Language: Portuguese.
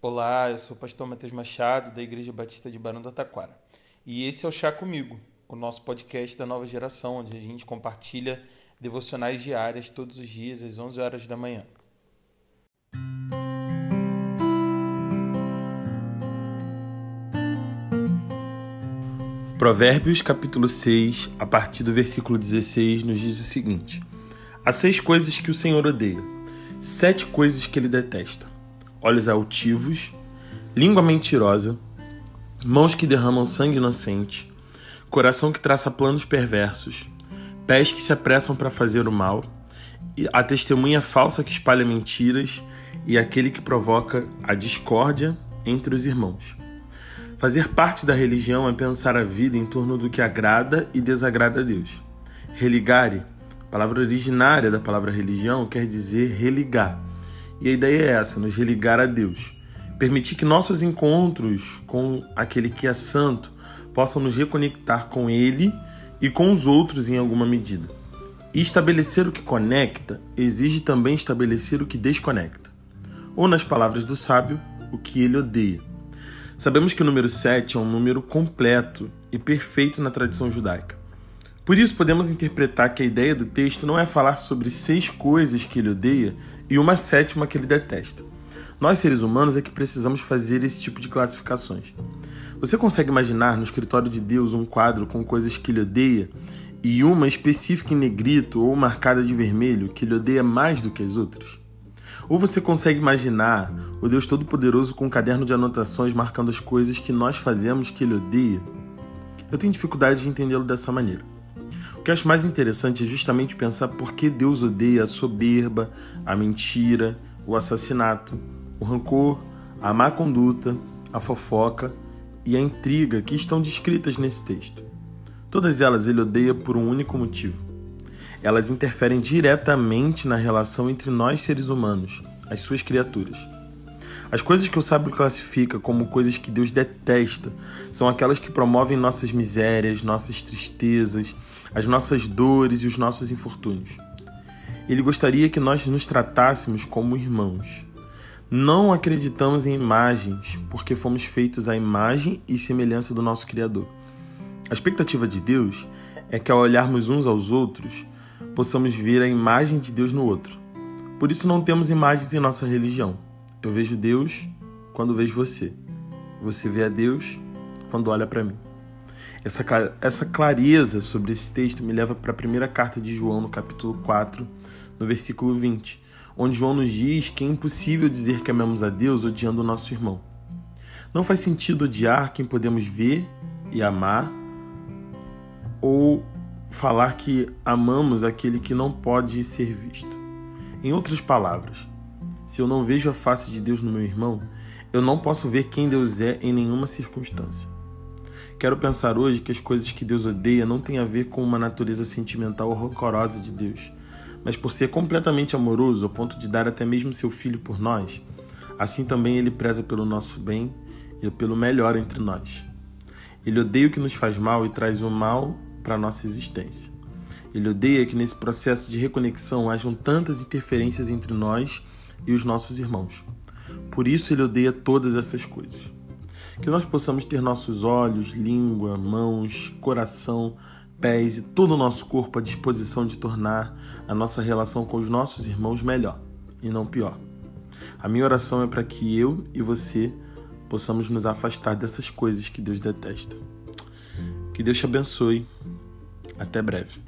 Olá, eu sou o pastor Matheus Machado, da Igreja Batista de Barão do Taquara. E esse é o Chá Comigo, o nosso podcast da nova geração, onde a gente compartilha devocionais diárias todos os dias às 11 horas da manhã. Provérbios capítulo 6, a partir do versículo 16, nos diz o seguinte: Há seis coisas que o Senhor odeia, sete coisas que ele detesta: olhos altivos, língua mentirosa, mãos que derramam sangue inocente, coração que traça planos perversos, pés que se apressam para fazer o mal, a testemunha falsa que espalha mentiras e aquele que provoca a discórdia entre os irmãos. Fazer parte da religião é pensar a vida em torno do que agrada e desagrada a Deus. Religare, palavra originária da palavra religião, quer dizer religar. E a ideia é essa, nos religar a Deus. Permitir que nossos encontros com aquele que é santo possam nos reconectar com Ele e com os outros em alguma medida. E estabelecer o que conecta exige também estabelecer o que desconecta. Ou, nas palavras do sábio, o que ele odeia. Sabemos que o número 7 é um número completo e perfeito na tradição judaica. Por isso, podemos interpretar que a ideia do texto não é falar sobre seis coisas que ele odeia e uma sétima que ele detesta. Nós, seres humanos, é que precisamos fazer esse tipo de classificações. Você consegue imaginar no escritório de Deus um quadro com coisas que ele odeia e uma específica em negrito ou marcada de vermelho que ele odeia mais do que as outras? Ou você consegue imaginar o Deus Todo-Poderoso com um caderno de anotações marcando as coisas que nós fazemos que ele odeia? Eu tenho dificuldade de entendê-lo dessa maneira. O que acho mais interessante é justamente pensar por que Deus odeia a soberba, a mentira, o assassinato, o rancor, a má conduta, a fofoca e a intriga que estão descritas nesse texto. Todas elas ele odeia por um único motivo elas interferem diretamente na relação entre nós seres humanos, as suas criaturas. As coisas que o sábio classifica como coisas que Deus detesta são aquelas que promovem nossas misérias, nossas tristezas, as nossas dores e os nossos infortúnios. Ele gostaria que nós nos tratássemos como irmãos. Não acreditamos em imagens, porque fomos feitos à imagem e semelhança do nosso Criador. A expectativa de Deus é que, ao olharmos uns aos outros, possamos ver a imagem de Deus no outro. Por isso não temos imagens em nossa religião. Eu vejo Deus quando vejo você. Você vê a Deus quando olha para mim. Essa, essa clareza sobre esse texto me leva para a primeira carta de João, no capítulo 4, no versículo 20, onde João nos diz que é impossível dizer que amamos a Deus odiando o nosso irmão. Não faz sentido odiar quem podemos ver e amar, ou falar que amamos aquele que não pode ser visto. Em outras palavras, se eu não vejo a face de Deus no meu irmão, eu não posso ver quem Deus é em nenhuma circunstância. Quero pensar hoje que as coisas que Deus odeia não têm a ver com uma natureza sentimental rancorosa de Deus, mas por ser completamente amoroso ao ponto de dar até mesmo seu filho por nós, assim também ele preza pelo nosso bem e pelo melhor entre nós. Ele odeia o que nos faz mal e traz o mal para a nossa existência. Ele odeia que nesse processo de reconexão hajam tantas interferências entre nós e os nossos irmãos. Por isso ele odeia todas essas coisas. Que nós possamos ter nossos olhos, língua, mãos, coração, pés e todo o nosso corpo à disposição de tornar a nossa relação com os nossos irmãos melhor e não pior. A minha oração é para que eu e você possamos nos afastar dessas coisas que Deus detesta. Que Deus te abençoe. Até breve.